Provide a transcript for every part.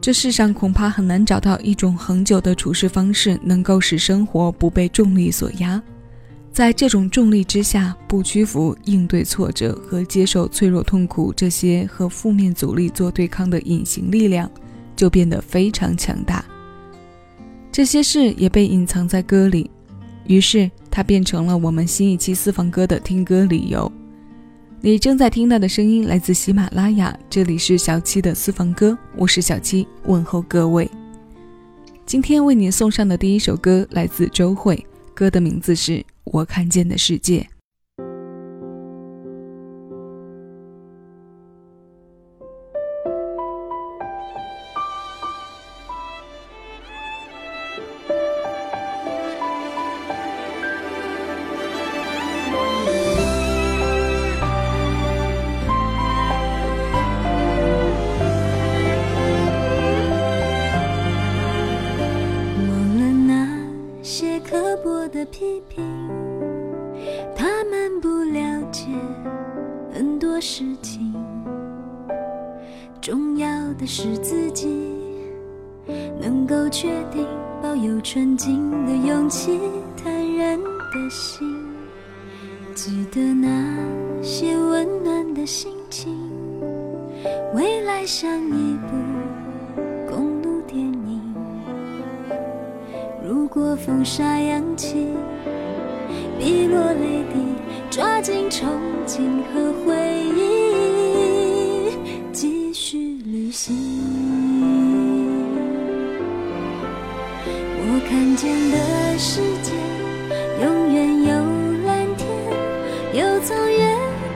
这世上恐怕很难找到一种恒久的处事方式，能够使生活不被重力所压。在这种重力之下，不屈服、应对挫折和接受脆弱、痛苦这些和负面阻力做对抗的隐形力量，就变得非常强大。这些事也被隐藏在歌里，于是它变成了我们新一期私房歌的听歌理由。你正在听到的声音来自喜马拉雅，这里是小七的私房歌，我是小七，问候各位。今天为你送上的第一首歌来自周慧，歌的名字是。我看见的世界。保有纯净的勇气，坦然的心，记得那些温暖的心情。未来像一部公路电影，如果风沙扬起，碧落泪滴，抓紧憧憬和回忆，看见的世界，永远有蓝天，有从约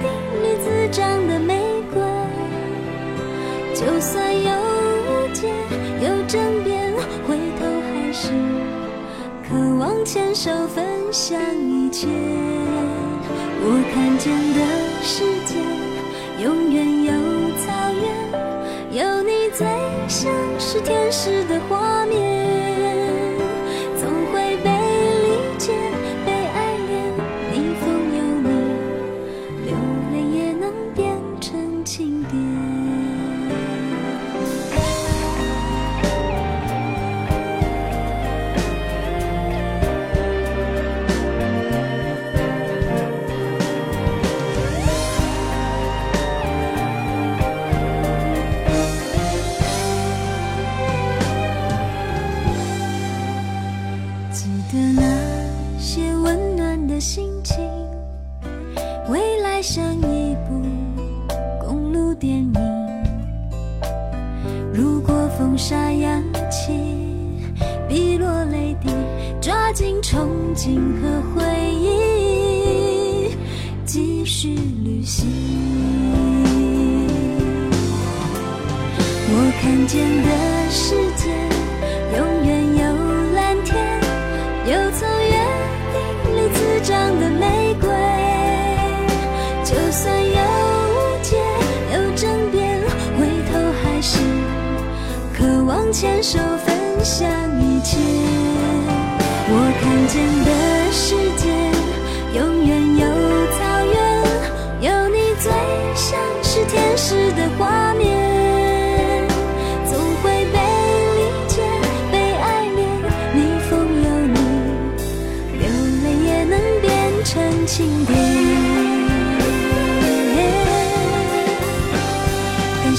定里滋长的玫瑰。就算有误解，有争辩，回头还是渴望牵手分享一切。我看见的世界，永远有草原，有你最像是天使的花长的玫瑰。就算有误解，有争辩，回头还是渴望牵手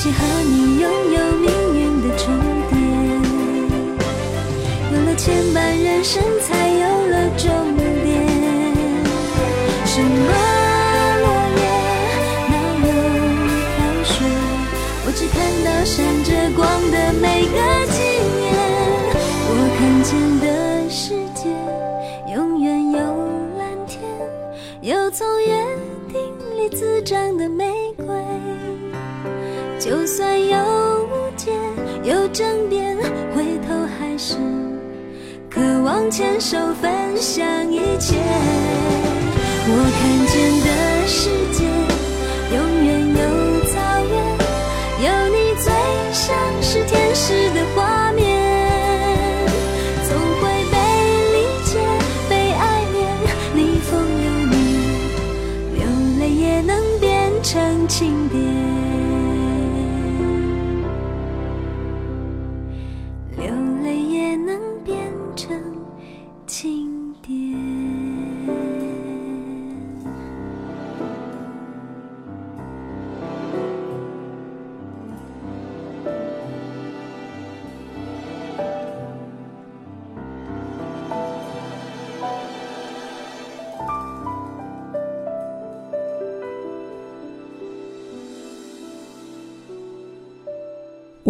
感谢和你拥有命运的重叠，有了牵绊，人生才有了终点。什么落叶，哪有飘雪？我只看到闪着光的每个季节。我看见的世界，永远有蓝天。有从约定里滋长的美，算有误解，有争辩，回头还是渴望牵手分享一切。我看见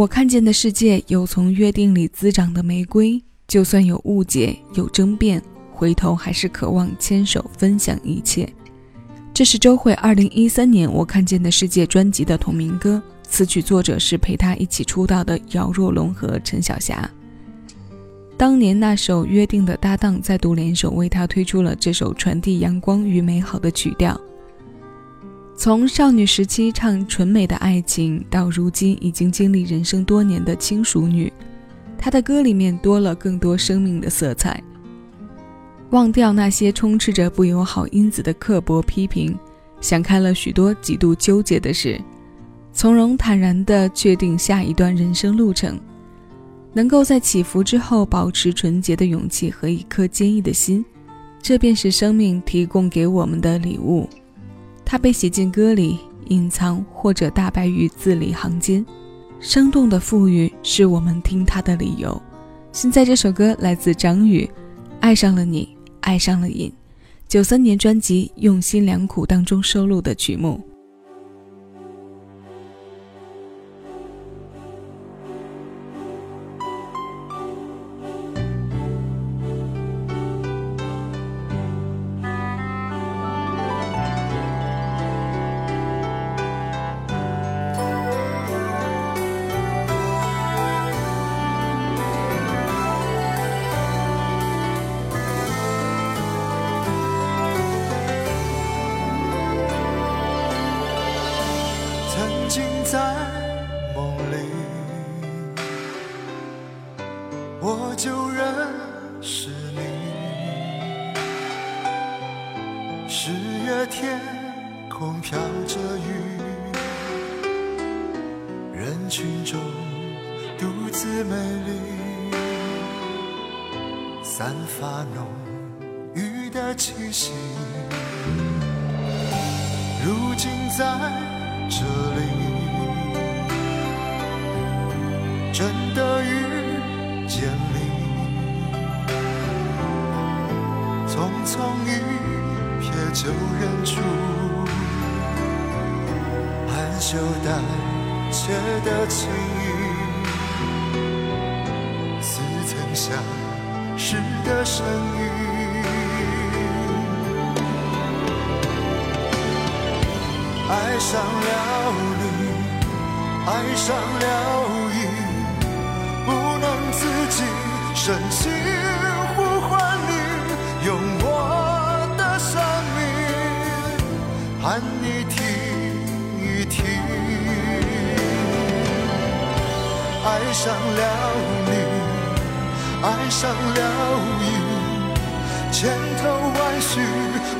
我看见的世界有从约定里滋长的玫瑰，就算有误解、有争辩，回头还是渴望牵手分享一切。这是周慧二零一三年《我看见的世界》专辑的同名歌，词曲作者是陪她一起出道的姚若龙和陈小霞。当年那首《约定》的搭档再度联手为她推出了这首传递阳光与美好的曲调。从少女时期唱纯美的爱情，到如今已经经历人生多年的轻熟女，她的歌里面多了更多生命的色彩。忘掉那些充斥着不友好因子的刻薄批评，想开了许多极度纠结的事，从容坦然地确定下一段人生路程，能够在起伏之后保持纯洁的勇气和一颗坚毅的心，这便是生命提供给我们的礼物。它被写进歌里，隐藏或者大白于字里行间，生动的赋予是我们听它的理由。现在这首歌来自张宇，《爱上了你，爱上了瘾》，九三年专辑《用心良苦》当中收录的曲目。我就认识你。十月天空飘着雨，人群中独自美丽，散发浓郁的气息。如今在这里。真的从一瞥就认出，含羞带怯的情意，似曾相识的身影。爱上了你，爱上了你，不能。自己深情盼你听一听。爱上了你，爱上了你，千头万绪，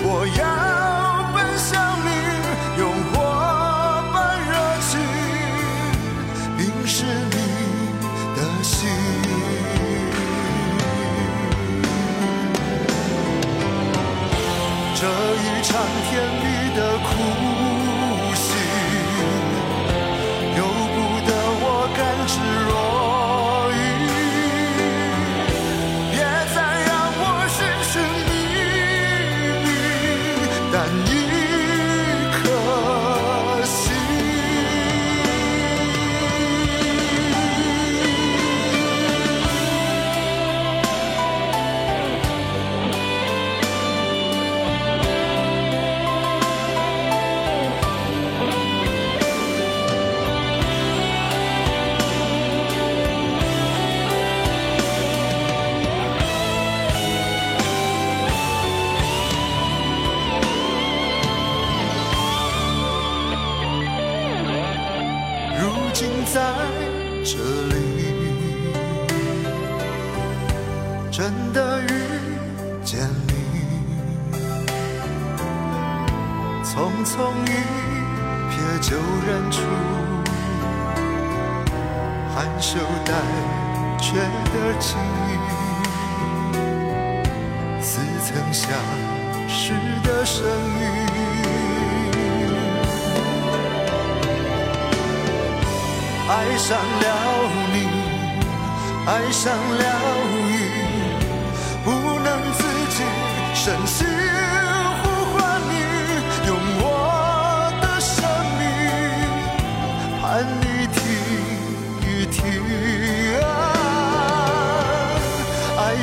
我要奔向你，匆匆一瞥就认出，含羞带怯的情意，似曾相识的声音。爱上了你，爱上了你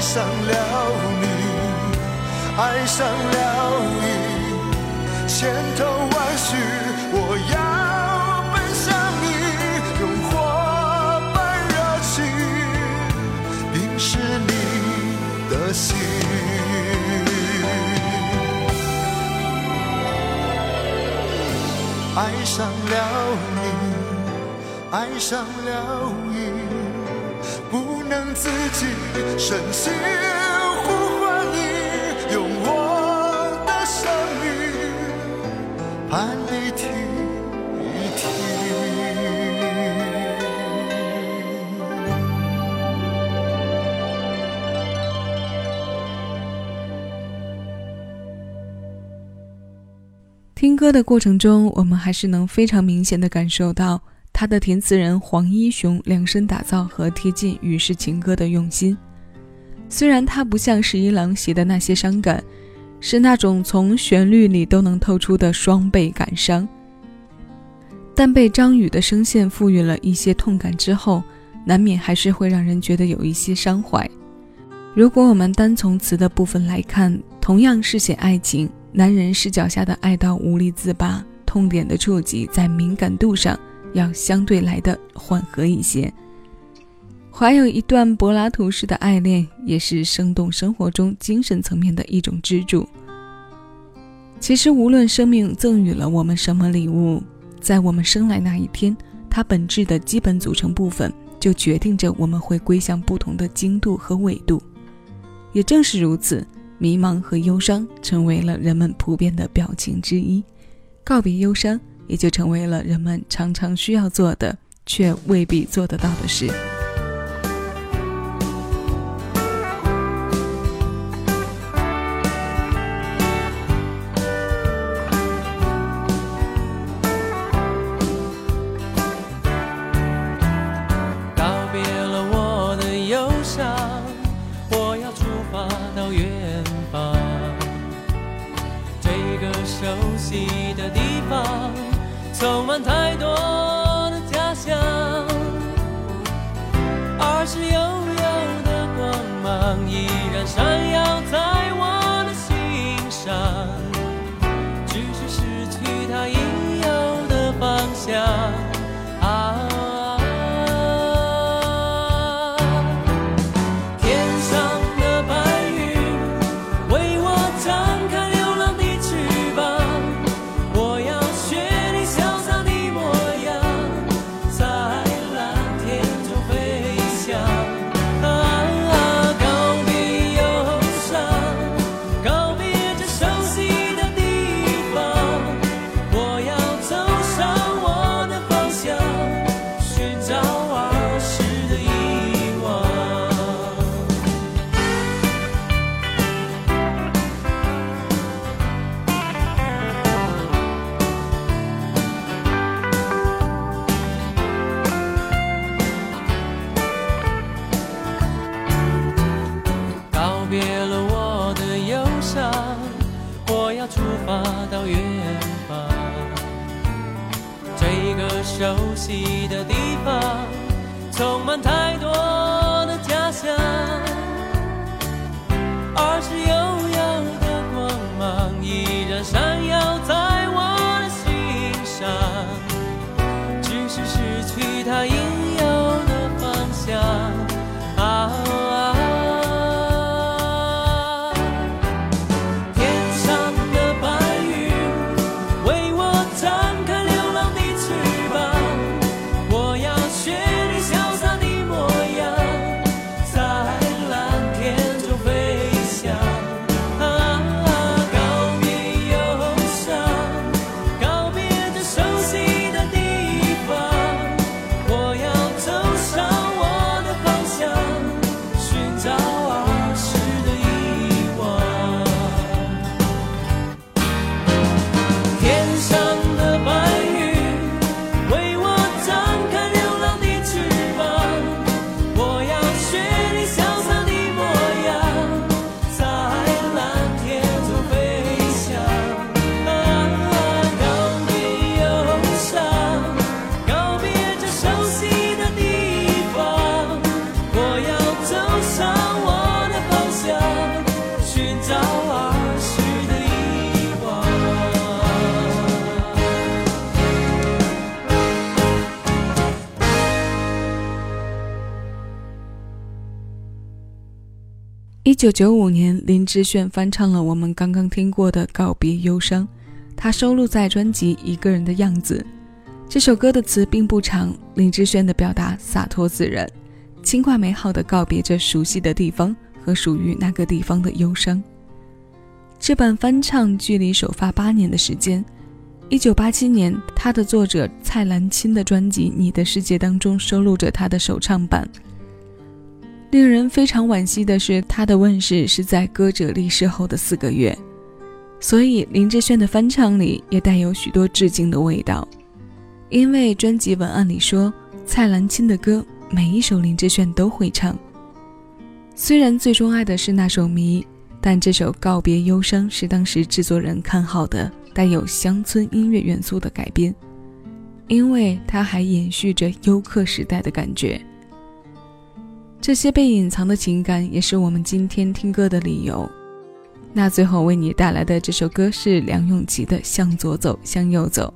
上了你，爱上了你，千头万绪，我要奔向你，用火般热情淋湿你的心。爱上了你，爱上了你，自己，深情呼唤你，用我的生命盼你听一听。听歌的过程中，我们还是能非常明显的感受到他的填词人黄一雄量身打造和贴近雨世情歌的用心。虽然他不像十一郎写的那些伤感，是那种从旋律里都能透出的双倍感伤，但被张宇的声线赋予了一些痛感之后，难免还是会让人觉得有一些伤怀。如果我们单从词的部分来看，同样是写爱情。男人视角下的爱到无力自拔，痛点的触及在敏感度上要相对来的缓和一些。怀有一段柏拉图式的爱恋，也是生动生活中精神层面的一种支柱。其实，无论生命赠予了我们什么礼物，在我们生来那一天，它本质的基本组成部分就决定着我们会归向不同的精度和纬度。也正是如此。迷茫和忧伤成为了人们普遍的表情之一，告别忧伤也就成为了人们常常需要做的，却未必做得到的事。的是失去它一九九五年，林志炫翻唱了我们刚刚听过的《告别忧伤》，他收录在专辑《一个人的样子》。这首歌的词并不长，林志炫的表达洒脱自然，轻快美好的告别着熟悉的地方和属于那个地方的忧伤。这版翻唱距离首发八年的时间，一九八七年，他的作者蔡澜清的专辑《你的世界》当中收录着他的首唱版。令人非常惋惜的是，他的问世是在歌者离世后的四个月，所以林志炫的翻唱里也带有许多致敬的味道。因为专辑文案里说，蔡澜清的歌每一首林志炫都会唱。虽然最钟爱的是那首《迷》，但这首《告别忧伤》是当时制作人看好的带有乡村音乐元素的改编，因为它还延续着优客时代的感觉。这些被隐藏的情感，也是我们今天听歌的理由。那最后为你带来的这首歌是梁咏琪的《向左走，向右走》，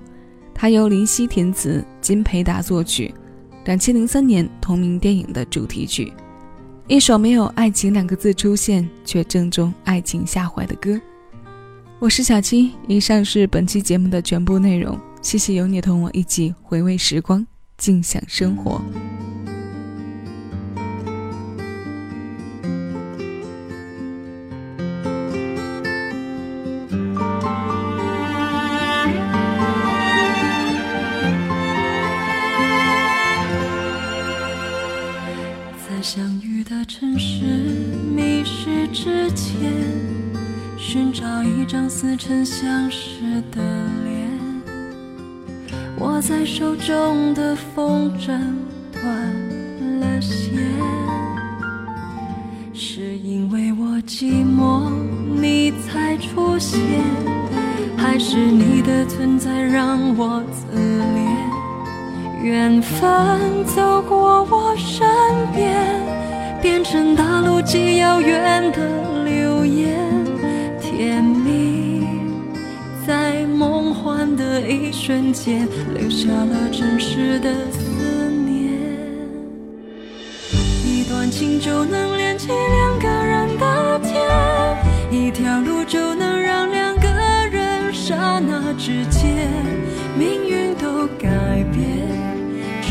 它由林夕填词，金培达作曲，两千零三年同名电影的主题曲，一首没有爱情两个字出现，却正中爱情下怀的歌。我是小七，以上是本期节目的全部内容。谢谢有你同我一起回味时光，静享生活。城市，迷失之前，寻找一张似曾相识的脸。握在手中的风筝断了线，是因为我寂寞你才出现，还是你的存在让我自怜？缘分走过我身边，变成大陆极遥远的流言。甜蜜在梦幻的一瞬间，留下了真实的思念。一段情就能连起两个人的天，一条路就能让两个人刹那之间命运都改变。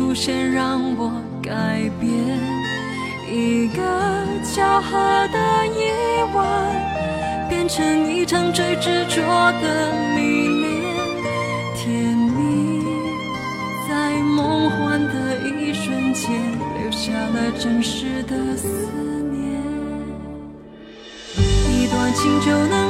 出现让我改变？一个巧合的夜晚，变成一场最执着的迷恋。甜蜜在梦幻的一瞬间，留下了真实的思念。一段情就能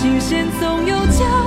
新鲜总有交。